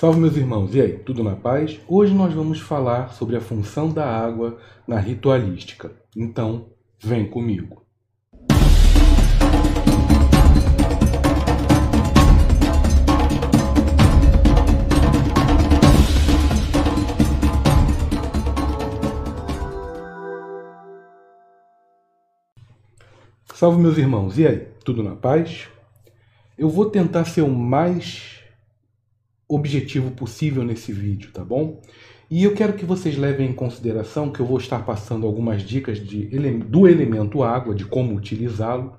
Salve meus irmãos, e aí, tudo na paz? Hoje nós vamos falar sobre a função da água na ritualística. Então, vem comigo. Salve meus irmãos, e aí, tudo na paz? Eu vou tentar ser o mais objetivo possível nesse vídeo, tá bom? E eu quero que vocês levem em consideração que eu vou estar passando algumas dicas de, do elemento água, de como utilizá-lo,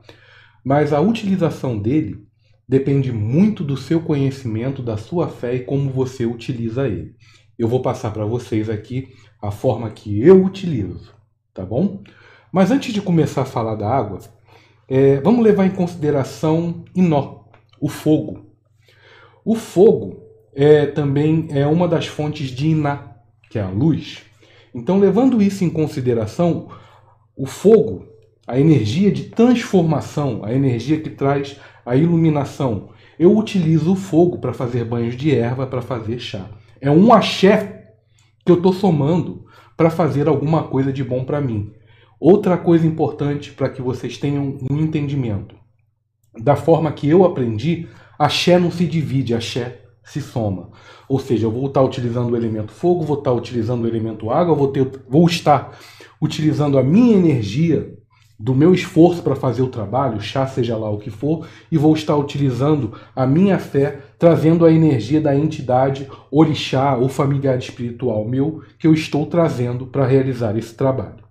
mas a utilização dele depende muito do seu conhecimento, da sua fé e como você utiliza ele. Eu vou passar para vocês aqui a forma que eu utilizo, tá bom? Mas antes de começar a falar da água, é, vamos levar em consideração Inó, o fogo. O fogo é, também é uma das fontes de Iná, que é a luz. Então, levando isso em consideração, o fogo, a energia de transformação, a energia que traz a iluminação, eu utilizo o fogo para fazer banhos de erva, para fazer chá. É um axé que eu estou somando para fazer alguma coisa de bom para mim. Outra coisa importante para que vocês tenham um entendimento. Da forma que eu aprendi, axé não se divide, axé se soma. Ou seja, eu vou estar utilizando o elemento fogo, vou estar utilizando o elemento água, vou, ter, vou estar utilizando a minha energia do meu esforço para fazer o trabalho, chá seja lá o que for, e vou estar utilizando a minha fé, trazendo a energia da entidade, orixá ou familiar espiritual meu, que eu estou trazendo para realizar esse trabalho.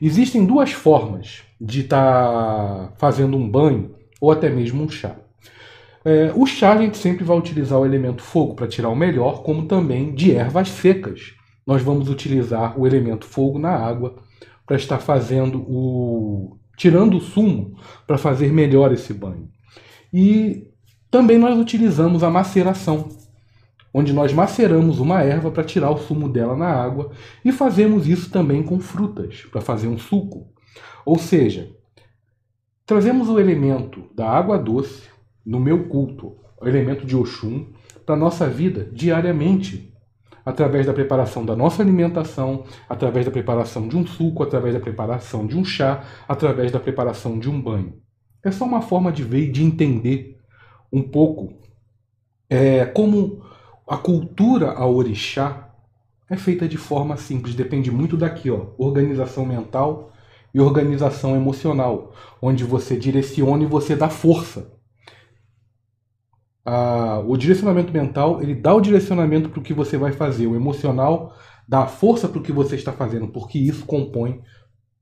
Existem duas formas de estar fazendo um banho ou até mesmo um chá. É, o chá a gente sempre vai utilizar o elemento fogo para tirar o melhor, como também de ervas secas. Nós vamos utilizar o elemento fogo na água para estar fazendo o. tirando o sumo para fazer melhor esse banho. E também nós utilizamos a maceração, onde nós maceramos uma erva para tirar o sumo dela na água e fazemos isso também com frutas, para fazer um suco. Ou seja, trazemos o elemento da água doce, no meu culto, o elemento de Oxum, para a nossa vida diariamente, através da preparação da nossa alimentação, através da preparação de um suco, através da preparação de um chá, através da preparação de um banho. É só uma forma de ver e de entender um pouco é, como a cultura a orixá é feita de forma simples, depende muito daqui, ó, organização mental e organização emocional, onde você direciona e você dá força a, o direcionamento mental ele dá o direcionamento para o que você vai fazer, o emocional dá força para o que você está fazendo, porque isso compõe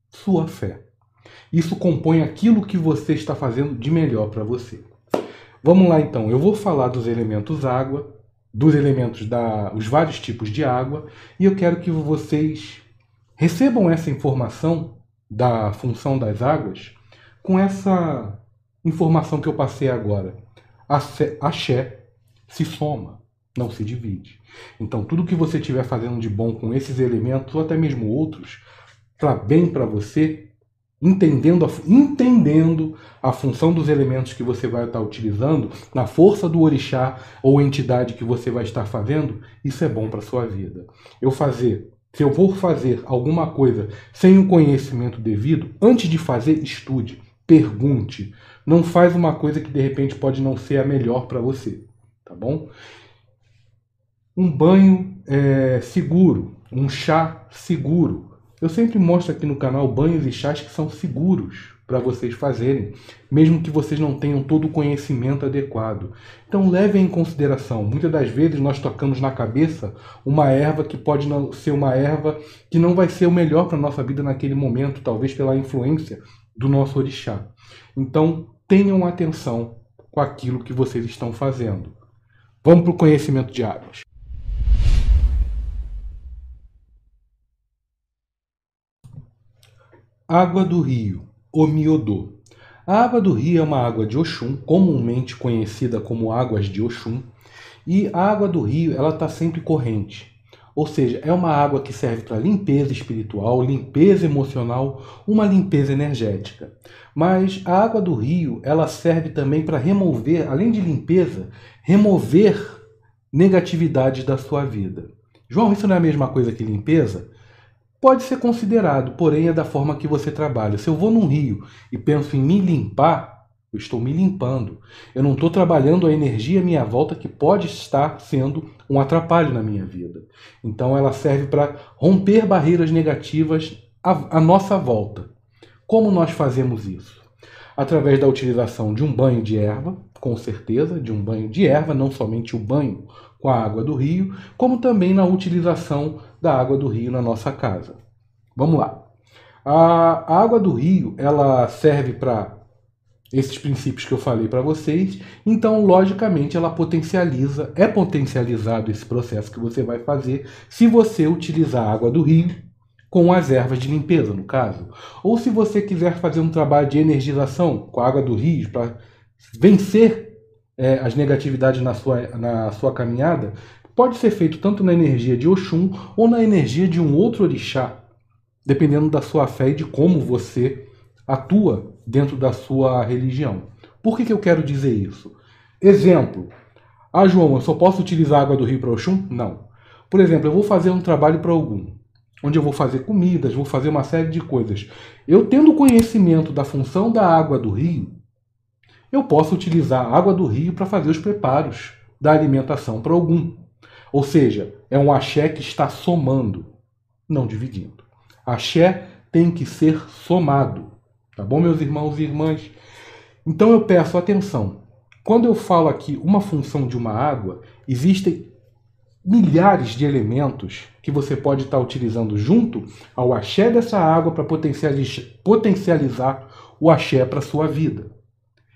sua fé. Isso compõe aquilo que você está fazendo de melhor para você. Vamos lá então, eu vou falar dos elementos água, dos elementos da os vários tipos de água, e eu quero que vocês recebam essa informação da função das águas com essa informação que eu passei agora axé se soma, não se divide. Então, tudo que você estiver fazendo de bom com esses elementos, ou até mesmo outros, para bem para você, entendendo a, entendendo a função dos elementos que você vai estar utilizando, na força do orixá ou entidade que você vai estar fazendo, isso é bom para sua vida. Eu fazer, se eu vou fazer alguma coisa sem o conhecimento devido, antes de fazer, estude, pergunte, não faz uma coisa que de repente pode não ser a melhor para você, tá bom? Um banho é, seguro, um chá seguro. Eu sempre mostro aqui no canal banhos e chás que são seguros para vocês fazerem, mesmo que vocês não tenham todo o conhecimento adequado. Então levem em consideração, muitas das vezes nós tocamos na cabeça uma erva que pode não ser uma erva que não vai ser o melhor para nossa vida naquele momento, talvez pela influência do nosso orixá. Então tenham atenção com aquilo que vocês estão fazendo. Vamos para o conhecimento de águas. Água do rio, Omiodô. A água do rio é uma água de Oxum, comumente conhecida como águas de Oxum, e a água do rio ela está sempre corrente. Ou seja, é uma água que serve para limpeza espiritual, limpeza emocional, uma limpeza energética. Mas a água do rio, ela serve também para remover, além de limpeza, remover negatividades da sua vida. João, isso não é a mesma coisa que limpeza? Pode ser considerado, porém é da forma que você trabalha. Se eu vou num rio e penso em me limpar, eu estou me limpando. Eu não estou trabalhando a energia à minha volta que pode estar sendo um atrapalho na minha vida. Então ela serve para romper barreiras negativas à, à nossa volta. Como nós fazemos isso? Através da utilização de um banho de erva, com certeza, de um banho de erva, não somente o banho com a água do rio, como também na utilização da água do rio na nossa casa. Vamos lá. A água do rio, ela serve para esses princípios que eu falei para vocês, então logicamente ela potencializa, é potencializado esse processo que você vai fazer se você utilizar a água do rio com as ervas de limpeza, no caso. Ou se você quiser fazer um trabalho de energização com a água do rio para vencer é, as negatividades na sua, na sua caminhada, pode ser feito tanto na energia de Oxum ou na energia de um outro orixá, dependendo da sua fé e de como você atua dentro da sua religião. Por que, que eu quero dizer isso? Exemplo. Ah, João, eu só posso utilizar água do rio para Oxum? Não. Por exemplo, eu vou fazer um trabalho para algum, onde eu vou fazer comidas, vou fazer uma série de coisas. Eu tendo conhecimento da função da água do rio, eu posso utilizar a água do rio para fazer os preparos da alimentação para algum. Ou seja, é um axé que está somando, não dividindo. Axé tem que ser somado. Tá bom, meus irmãos e irmãs? Então eu peço atenção. Quando eu falo aqui uma função de uma água, existem milhares de elementos que você pode estar utilizando junto ao axé dessa água para potencializar o axé para a sua vida.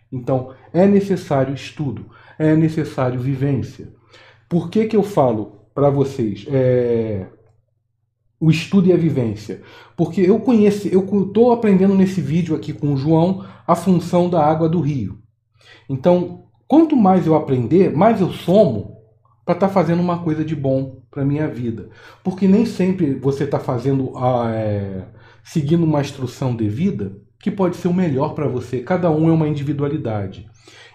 Então, é necessário estudo, é necessário vivência. Por que, que eu falo para vocês é, o estudo e a vivência? Porque eu conheço, eu estou aprendendo nesse vídeo aqui com o João a função da água do rio. Então, quanto mais eu aprender, mais eu somo para estar tá fazendo uma coisa de bom para minha vida. Porque nem sempre você está fazendo, a, é, seguindo uma instrução devida, que pode ser o melhor para você. Cada um é uma individualidade.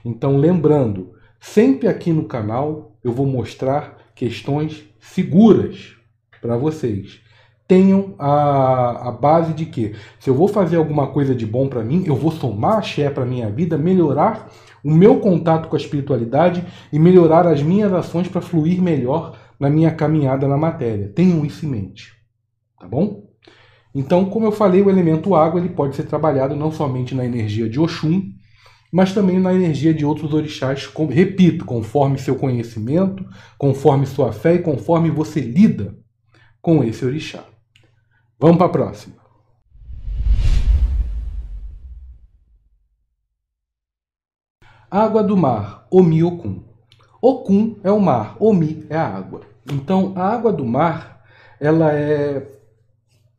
Então, lembrando, sempre aqui no canal eu vou mostrar questões seguras para vocês. Tenham a, a base de que se eu vou fazer alguma coisa de bom para mim, eu vou somar axé para minha vida, melhorar o meu contato com a espiritualidade e melhorar as minhas ações para fluir melhor na minha caminhada na matéria. Tenham isso em mente. Tá bom? Então, como eu falei, o elemento água ele pode ser trabalhado não somente na energia de Oxum, mas também na energia de outros orixás, repito, conforme seu conhecimento, conforme sua fé e conforme você lida com esse orixá. Vamos para a próxima. Água do mar, Omi Okun. Okun é o mar, Omi é a água. Então, a água do mar, ela é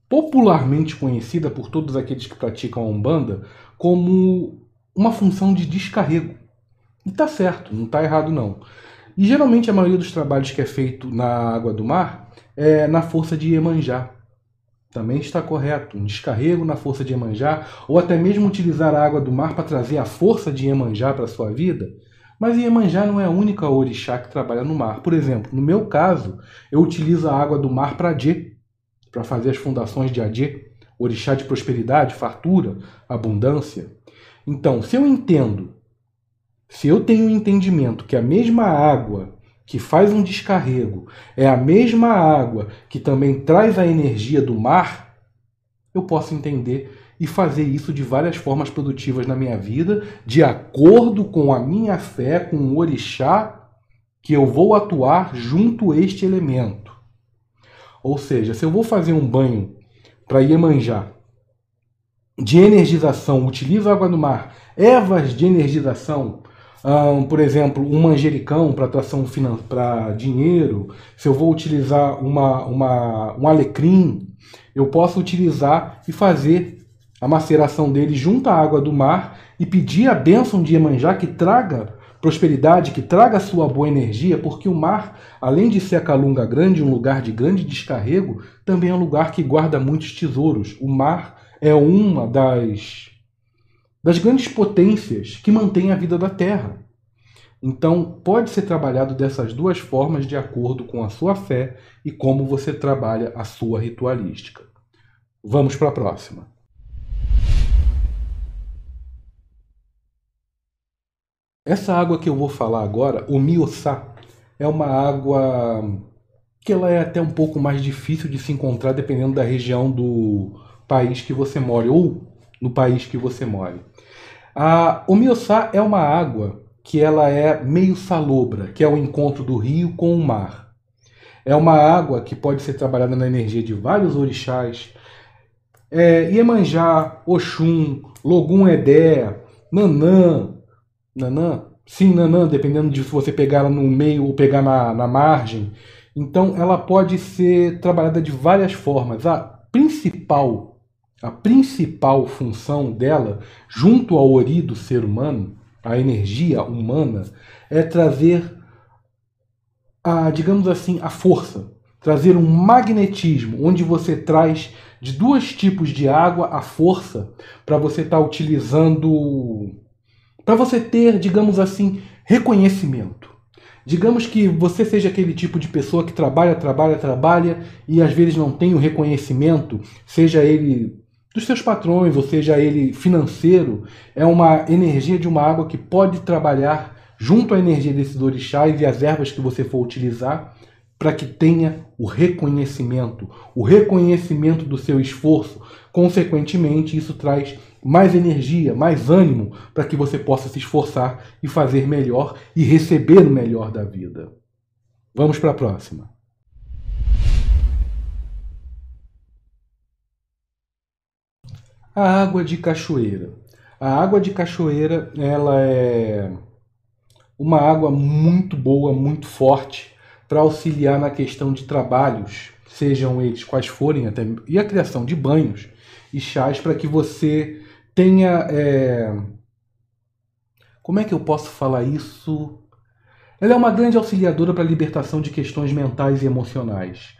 popularmente conhecida por todos aqueles que praticam a Umbanda como uma função de descarrego. E tá certo, não tá errado não. E geralmente a maioria dos trabalhos que é feito na água do mar é na força de Iemanjá. Também está correto, um descarrego na força de Iemanjá, ou até mesmo utilizar a água do mar para trazer a força de Iemanjá para a sua vida. Mas Iemanjá não é a única orixá que trabalha no mar. Por exemplo, no meu caso, eu utilizo a água do mar para Dje, para fazer as fundações de Adê, orixá de prosperidade, fartura, abundância. Então, se eu entendo, se eu tenho um entendimento que a mesma água que faz um descarrego é a mesma água que também traz a energia do mar, eu posso entender e fazer isso de várias formas produtivas na minha vida, de acordo com a minha fé, com o orixá que eu vou atuar junto a este elemento. Ou seja, se eu vou fazer um banho para Iemanjá de energização, utilizo água do mar, ervas de energização, um, por exemplo, um manjericão para atração para dinheiro, se eu vou utilizar uma, uma, um alecrim, eu posso utilizar e fazer a maceração dele junto à água do mar e pedir a bênção de Iemanjá que traga prosperidade, que traga sua boa energia, porque o mar, além de ser a Calunga Grande, um lugar de grande descarrego, também é um lugar que guarda muitos tesouros. O mar é uma das, das grandes potências que mantém a vida da Terra. Então, pode ser trabalhado dessas duas formas de acordo com a sua fé e como você trabalha a sua ritualística. Vamos para a próxima. Essa água que eu vou falar agora, o Miosá, é uma água que ela é até um pouco mais difícil de se encontrar dependendo da região do país que você mora ou no país que você mora. A, o Miosá é uma água que ela é meio salobra, que é o encontro do rio com o mar. É uma água que pode ser trabalhada na energia de vários orixás. É, Iemanjá, Oxum, Logum Edé, Nanã. Nanã? Sim, Nanã, dependendo de se você pegar ela no meio ou pegar na, na margem. Então ela pode ser trabalhada de várias formas. A principal, a principal função dela, junto ao ori do ser humano, a energia humana, é trazer a, digamos assim, a força, trazer um magnetismo, onde você traz de dois tipos de água a força para você estar tá utilizando, para você ter, digamos assim, reconhecimento. Digamos que você seja aquele tipo de pessoa que trabalha, trabalha, trabalha e às vezes não tem o reconhecimento, seja ele dos seus patrões, ou seja ele financeiro, é uma energia de uma água que pode trabalhar junto à energia desses orixás e as ervas que você for utilizar para que tenha o reconhecimento, o reconhecimento do seu esforço. Consequentemente, isso traz mais energia, mais ânimo para que você possa se esforçar e fazer melhor e receber o melhor da vida. Vamos para a próxima. A água de cachoeira. A água de cachoeira, ela é uma água muito boa, muito forte para auxiliar na questão de trabalhos, sejam eles quais forem, até e a criação de banhos e chás para que você tenha. É... Como é que eu posso falar isso? Ela é uma grande auxiliadora para a libertação de questões mentais e emocionais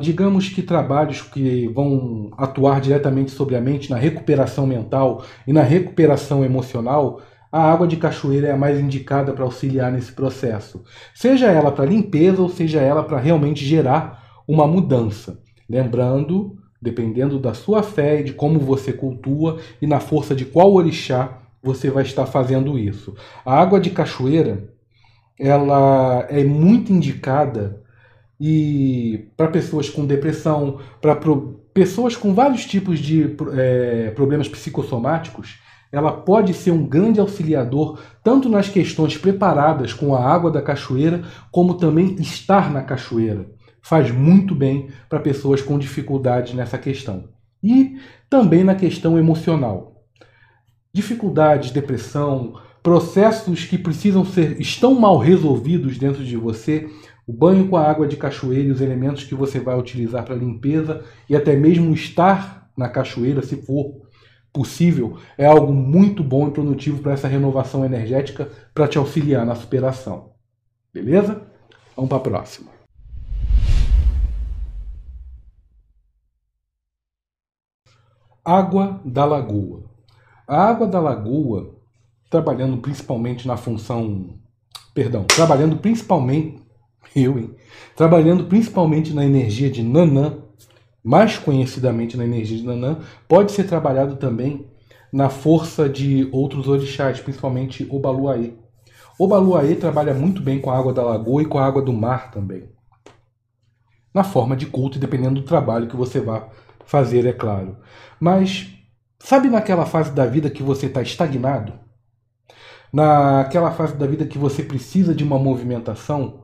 digamos que trabalhos que vão atuar diretamente sobre a mente na recuperação mental e na recuperação emocional, a água de cachoeira é a mais indicada para auxiliar nesse processo. Seja ela para limpeza ou seja ela para realmente gerar uma mudança. Lembrando, dependendo da sua fé e de como você cultua e na força de qual orixá você vai estar fazendo isso. A água de cachoeira, ela é muito indicada e para pessoas com depressão, para pessoas com vários tipos de é, problemas psicossomáticos, ela pode ser um grande auxiliador tanto nas questões preparadas com a água da cachoeira, como também estar na cachoeira. Faz muito bem para pessoas com dificuldades nessa questão. E também na questão emocional. Dificuldades, depressão, processos que precisam ser estão mal resolvidos dentro de você o banho com a água de cachoeira e os elementos que você vai utilizar para limpeza e até mesmo estar na cachoeira, se for possível, é algo muito bom e produtivo para essa renovação energética para te auxiliar na superação. Beleza? Vamos para a próxima. Água da lagoa. A água da lagoa, trabalhando principalmente na função, perdão, trabalhando principalmente eu, hein? Trabalhando principalmente na energia de Nanã, mais conhecidamente na energia de Nanã, pode ser trabalhado também na força de outros orixás, principalmente o Baluaê. O Baluaê trabalha muito bem com a água da lagoa e com a água do mar também. Na forma de culto, dependendo do trabalho que você vá fazer, é claro. Mas sabe naquela fase da vida que você está estagnado? Naquela fase da vida que você precisa de uma movimentação?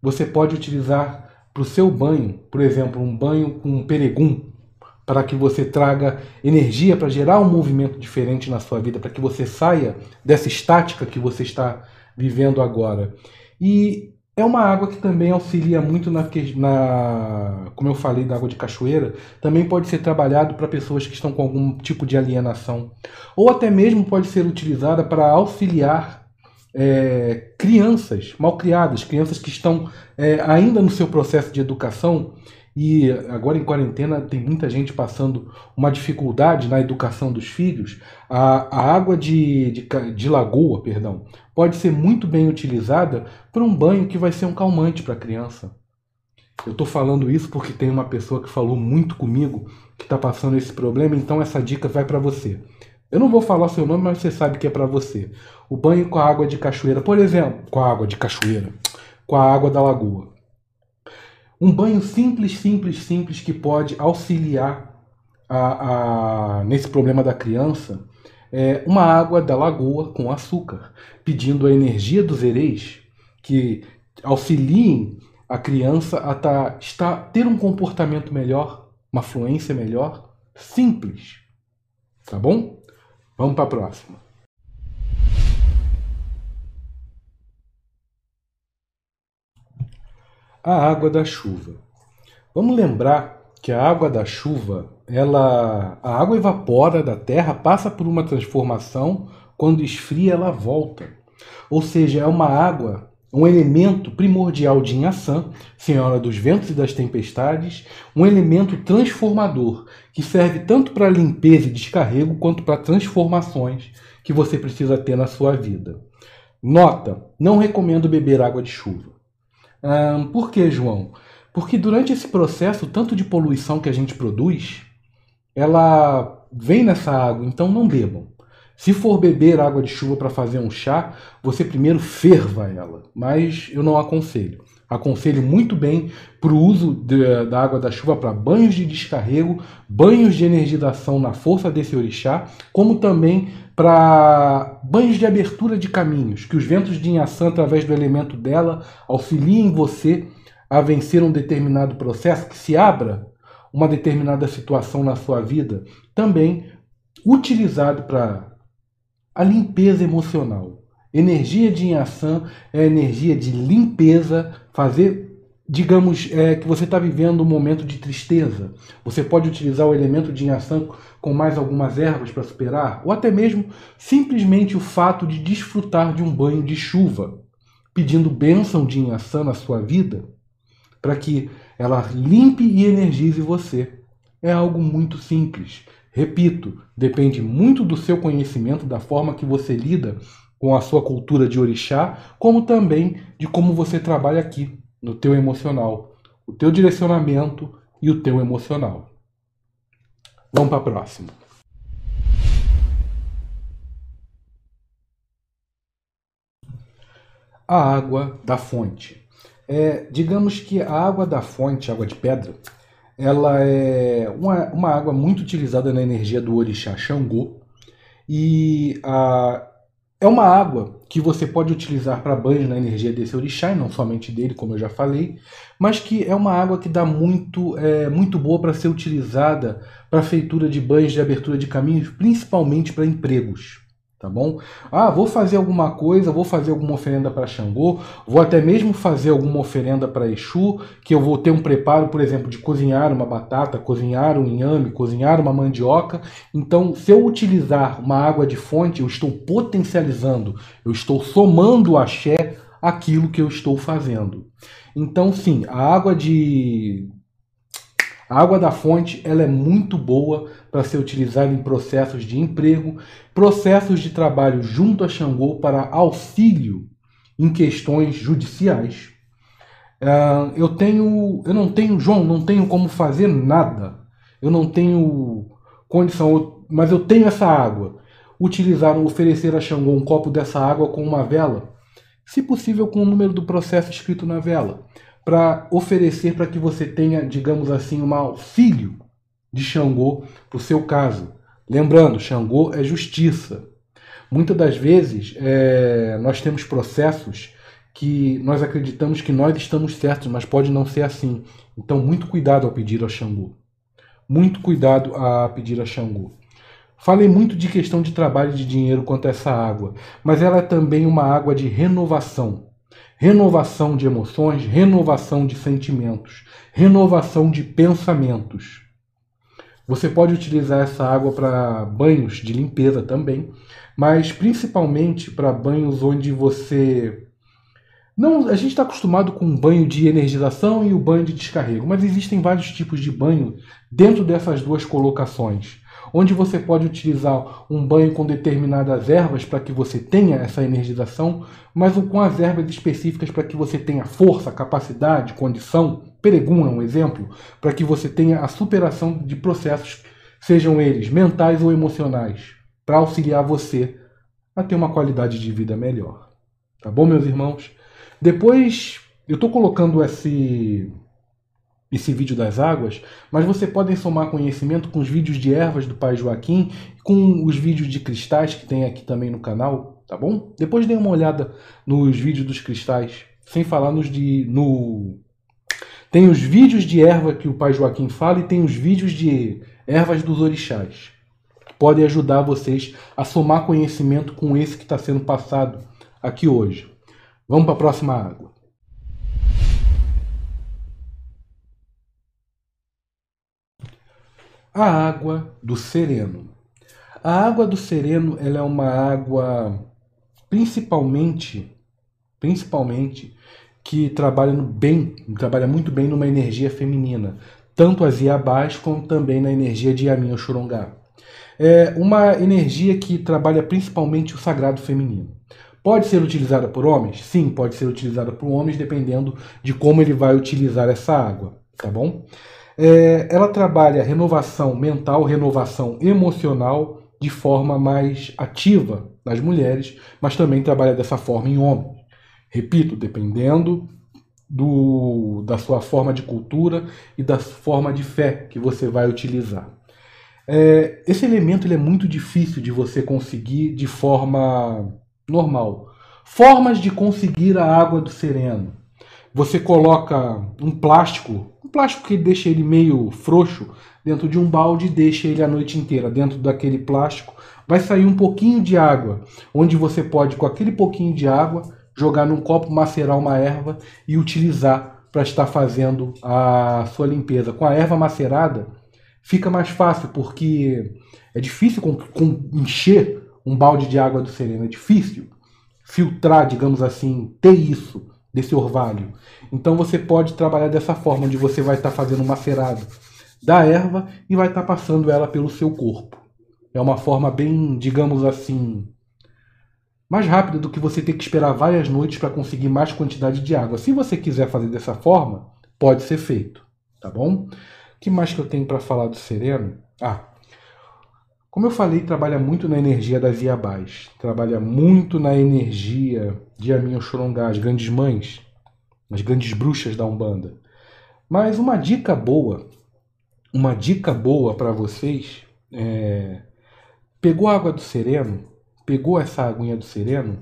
Você pode utilizar para o seu banho, por exemplo, um banho com peregum, para que você traga energia para gerar um movimento diferente na sua vida, para que você saia dessa estática que você está vivendo agora. E é uma água que também auxilia muito na, na como eu falei, da água de cachoeira, também pode ser trabalhado para pessoas que estão com algum tipo de alienação, ou até mesmo pode ser utilizada para auxiliar é, crianças mal criadas, crianças que estão é, ainda no seu processo de educação e agora em quarentena tem muita gente passando uma dificuldade na educação dos filhos, a, a água de, de, de lagoa, perdão, pode ser muito bem utilizada para um banho que vai ser um calmante para a criança. Eu estou falando isso porque tem uma pessoa que falou muito comigo que está passando esse problema, então essa dica vai para você. Eu não vou falar seu nome, mas você sabe que é para você. O banho com a água de cachoeira, por exemplo, com a água de cachoeira, com a água da lagoa. Um banho simples, simples, simples que pode auxiliar a, a, nesse problema da criança é uma água da lagoa com açúcar, pedindo a energia dos ereis que auxiliem a criança a tá, estar, ter um comportamento melhor, uma fluência melhor, simples. Tá bom? Vamos para a próxima. A água da chuva. Vamos lembrar que a água da chuva, ela, a água evapora da terra, passa por uma transformação, quando esfria ela volta. Ou seja, é uma água um elemento primordial de Inhaçã, Senhora dos Ventos e das Tempestades, um elemento transformador que serve tanto para limpeza e descarrego quanto para transformações que você precisa ter na sua vida. Nota: não recomendo beber água de chuva. Hum, por que, João? Porque durante esse processo, tanto de poluição que a gente produz, ela vem nessa água, então não bebam. Se for beber água de chuva para fazer um chá, você primeiro ferva ela, mas eu não aconselho. Aconselho muito bem para o uso de, da água da chuva para banhos de descarrego, banhos de energização na força desse orixá, como também para banhos de abertura de caminhos, que os ventos de Inhaçã, através do elemento dela, auxiliem você a vencer um determinado processo, que se abra uma determinada situação na sua vida, também utilizado para a limpeza emocional. Energia de ação é energia de limpeza, fazer, digamos, é, que você está vivendo um momento de tristeza. Você pode utilizar o elemento de ação com mais algumas ervas para superar, ou até mesmo simplesmente o fato de desfrutar de um banho de chuva, pedindo bênção de ação na sua vida, para que ela limpe e energize você. É algo muito simples. Repito, depende muito do seu conhecimento, da forma que você lida com a sua cultura de orixá, como também de como você trabalha aqui, no teu emocional, o teu direcionamento e o teu emocional. Vamos para a próxima. A água da fonte. É, digamos que a água da fonte, água de pedra, ela é uma, uma água muito utilizada na energia do orixá Xangô. E a, é uma água que você pode utilizar para banho na energia desse orixá, e não somente dele, como eu já falei, mas que é uma água que dá muito, é, muito boa para ser utilizada para feitura de banhos de abertura de caminhos, principalmente para empregos tá bom? Ah, vou fazer alguma coisa, vou fazer alguma oferenda para Xangô, vou até mesmo fazer alguma oferenda para Exu, que eu vou ter um preparo, por exemplo, de cozinhar uma batata, cozinhar um inhame, cozinhar uma mandioca. Então, se eu utilizar uma água de fonte, eu estou potencializando, eu estou somando o axé aquilo que eu estou fazendo. Então, sim, a água de a água da fonte ela é muito boa para ser utilizada em processos de emprego, processos de trabalho junto a Xangô para auxílio em questões judiciais. Uh, eu tenho, eu não tenho, João, não tenho como fazer nada. Eu não tenho condição, mas eu tenho essa água. Utilizar, oferecer a Xangô um copo dessa água com uma vela, se possível com o número do processo escrito na vela para oferecer para que você tenha, digamos assim, um auxílio de Xangô para o seu caso. Lembrando, Xangô é justiça. Muitas das vezes é, nós temos processos que nós acreditamos que nós estamos certos, mas pode não ser assim. Então, muito cuidado ao pedir ao Xangô. Muito cuidado a pedir a Xangô. Falei muito de questão de trabalho e de dinheiro quanto a essa água, mas ela é também uma água de renovação renovação de emoções, renovação de sentimentos, renovação de pensamentos. Você pode utilizar essa água para banhos de limpeza também, mas principalmente para banhos onde você Não, a gente está acostumado com o banho de energização e o banho de descarrego, mas existem vários tipos de banho dentro dessas duas colocações, onde você pode utilizar um banho com determinadas ervas para que você tenha essa energização, mas com as ervas específicas para que você tenha força, capacidade, condição, pereguna, um exemplo, para que você tenha a superação de processos, sejam eles mentais ou emocionais, para auxiliar você a ter uma qualidade de vida melhor. Tá bom, meus irmãos? Depois, eu estou colocando esse, esse vídeo das águas, mas você podem somar conhecimento com os vídeos de ervas do Pai Joaquim, com os vídeos de cristais que tem aqui também no canal, tá bom? Depois dê uma olhada nos vídeos dos cristais, sem falar nos de... No... Tem os vídeos de erva que o Pai Joaquim fala e tem os vídeos de ervas dos orixás. Podem ajudar vocês a somar conhecimento com esse que está sendo passado aqui hoje. Vamos para a próxima água. A água do sereno. A água do sereno ela é uma água principalmente, principalmente que trabalha bem, trabalha muito bem numa energia feminina, tanto as Iabás como também na energia de Yamin Oxurongá. É uma energia que trabalha principalmente o sagrado feminino. Pode ser utilizada por homens? Sim, pode ser utilizada por homens, dependendo de como ele vai utilizar essa água, tá bom? É, ela trabalha renovação mental, renovação emocional de forma mais ativa nas mulheres, mas também trabalha dessa forma em homens. Repito, dependendo do, da sua forma de cultura e da forma de fé que você vai utilizar. É, esse elemento ele é muito difícil de você conseguir de forma normal. Formas de conseguir a água do sereno. Você coloca um plástico, um plástico que deixa ele meio frouxo, dentro de um balde deixa ele a noite inteira. Dentro daquele plástico vai sair um pouquinho de água, onde você pode, com aquele pouquinho de água, jogar num copo, macerar uma erva e utilizar para estar fazendo a sua limpeza. Com a erva macerada, fica mais fácil, porque é difícil com, com encher um balde de água do sereno. É difícil filtrar, digamos assim, ter isso desse orvalho. Então você pode trabalhar dessa forma, onde você vai estar fazendo um macerado da erva e vai estar passando ela pelo seu corpo. É uma forma bem, digamos assim, mais rápida do que você ter que esperar várias noites para conseguir mais quantidade de água. Se você quiser fazer dessa forma, pode ser feito, tá bom? O que mais que eu tenho para falar do sereno? Ah, como eu falei, trabalha muito na energia das Iabás, trabalha muito na energia de Amin Oxorongá, as grandes mães, as grandes bruxas da Umbanda. Mas uma dica boa, uma dica boa para vocês é... Pegou a água do sereno, pegou essa aguinha do sereno,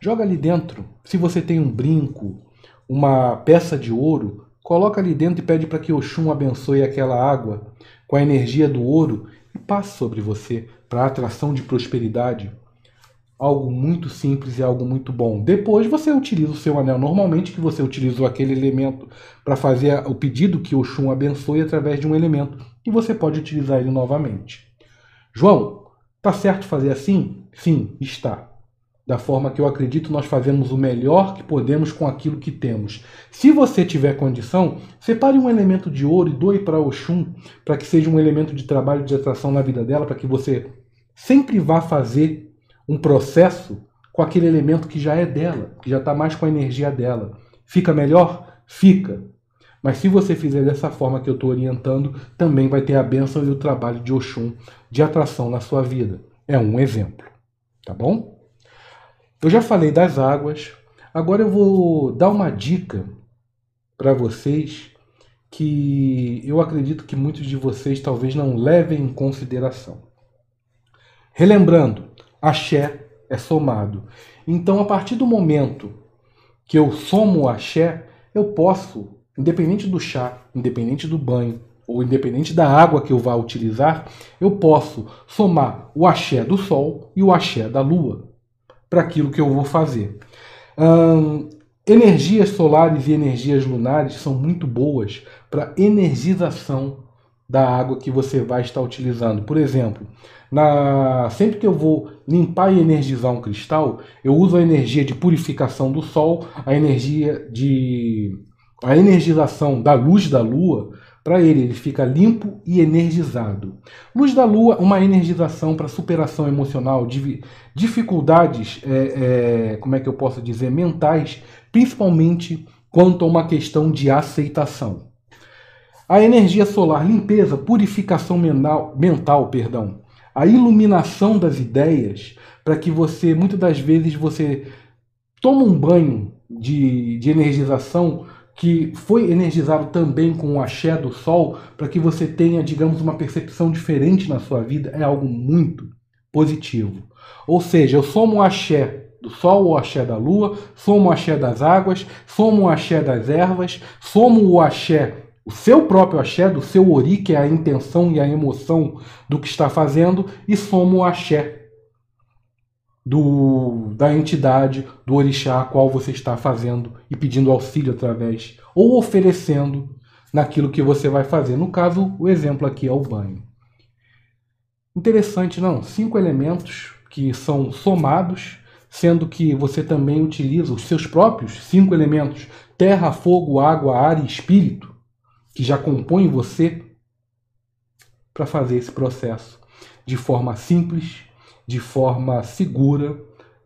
joga ali dentro. Se você tem um brinco, uma peça de ouro, coloca ali dentro e pede para que Oxum abençoe aquela água com a energia do ouro e passe sobre você para atração de prosperidade. Algo muito simples e algo muito bom. Depois você utiliza o seu anel normalmente, que você utilizou aquele elemento para fazer o pedido que Oxum abençoe através de um elemento, e você pode utilizar ele novamente. João, tá certo fazer assim? Sim, está da forma que eu acredito, nós fazemos o melhor que podemos com aquilo que temos. Se você tiver condição, separe um elemento de ouro e doe para Oxum, para que seja um elemento de trabalho de atração na vida dela, para que você sempre vá fazer um processo com aquele elemento que já é dela, que já está mais com a energia dela. Fica melhor? Fica. Mas se você fizer dessa forma que eu estou orientando, também vai ter a bênção e o trabalho de Oxum de atração na sua vida. É um exemplo. Tá bom? Eu já falei das águas, agora eu vou dar uma dica para vocês que eu acredito que muitos de vocês talvez não levem em consideração. Relembrando, axé é somado. Então, a partir do momento que eu somo o axé, eu posso, independente do chá, independente do banho, ou independente da água que eu vá utilizar, eu posso somar o axé do sol e o axé da lua para aquilo que eu vou fazer. Hum, energias solares e energias lunares são muito boas para energização da água que você vai estar utilizando. Por exemplo, na, sempre que eu vou limpar e energizar um cristal, eu uso a energia de purificação do sol, a energia de a energização da luz da lua para ele, ele fica limpo e energizado. Luz da lua, uma energização para superação emocional, de dificuldades, é, é, como é que eu posso dizer, mentais, principalmente quanto a uma questão de aceitação. A energia solar, limpeza, purificação mental, mental perdão, a iluminação das ideias, para que você, muitas das vezes, você toma um banho de, de energização que foi energizado também com o axé do sol, para que você tenha, digamos, uma percepção diferente na sua vida, é algo muito positivo. Ou seja, eu somo o axé do sol, o axé da lua, somo o axé das águas, somo o axé das ervas, somo o axé, o seu próprio axé, do seu ori, que é a intenção e a emoção do que está fazendo, e somo o axé do, da entidade, do orixá a qual você está fazendo e pedindo auxílio através, ou oferecendo naquilo que você vai fazer. No caso, o exemplo aqui é o banho. Interessante, não? Cinco elementos que são somados, sendo que você também utiliza os seus próprios cinco elementos: terra, fogo, água, ar e espírito, que já compõem você, para fazer esse processo de forma simples, de forma segura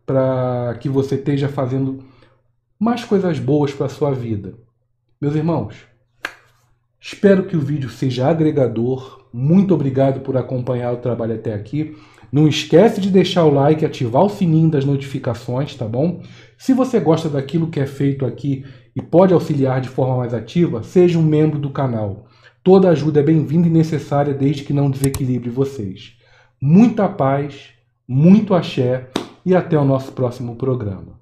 para que você esteja fazendo mais coisas boas para a sua vida. Meus irmãos, espero que o vídeo seja agregador. Muito obrigado por acompanhar o trabalho até aqui. Não esquece de deixar o like ativar o sininho das notificações, tá bom? Se você gosta daquilo que é feito aqui e pode auxiliar de forma mais ativa, seja um membro do canal. Toda ajuda é bem-vinda e necessária desde que não desequilibre vocês. Muita paz muito axé e até o nosso próximo programa.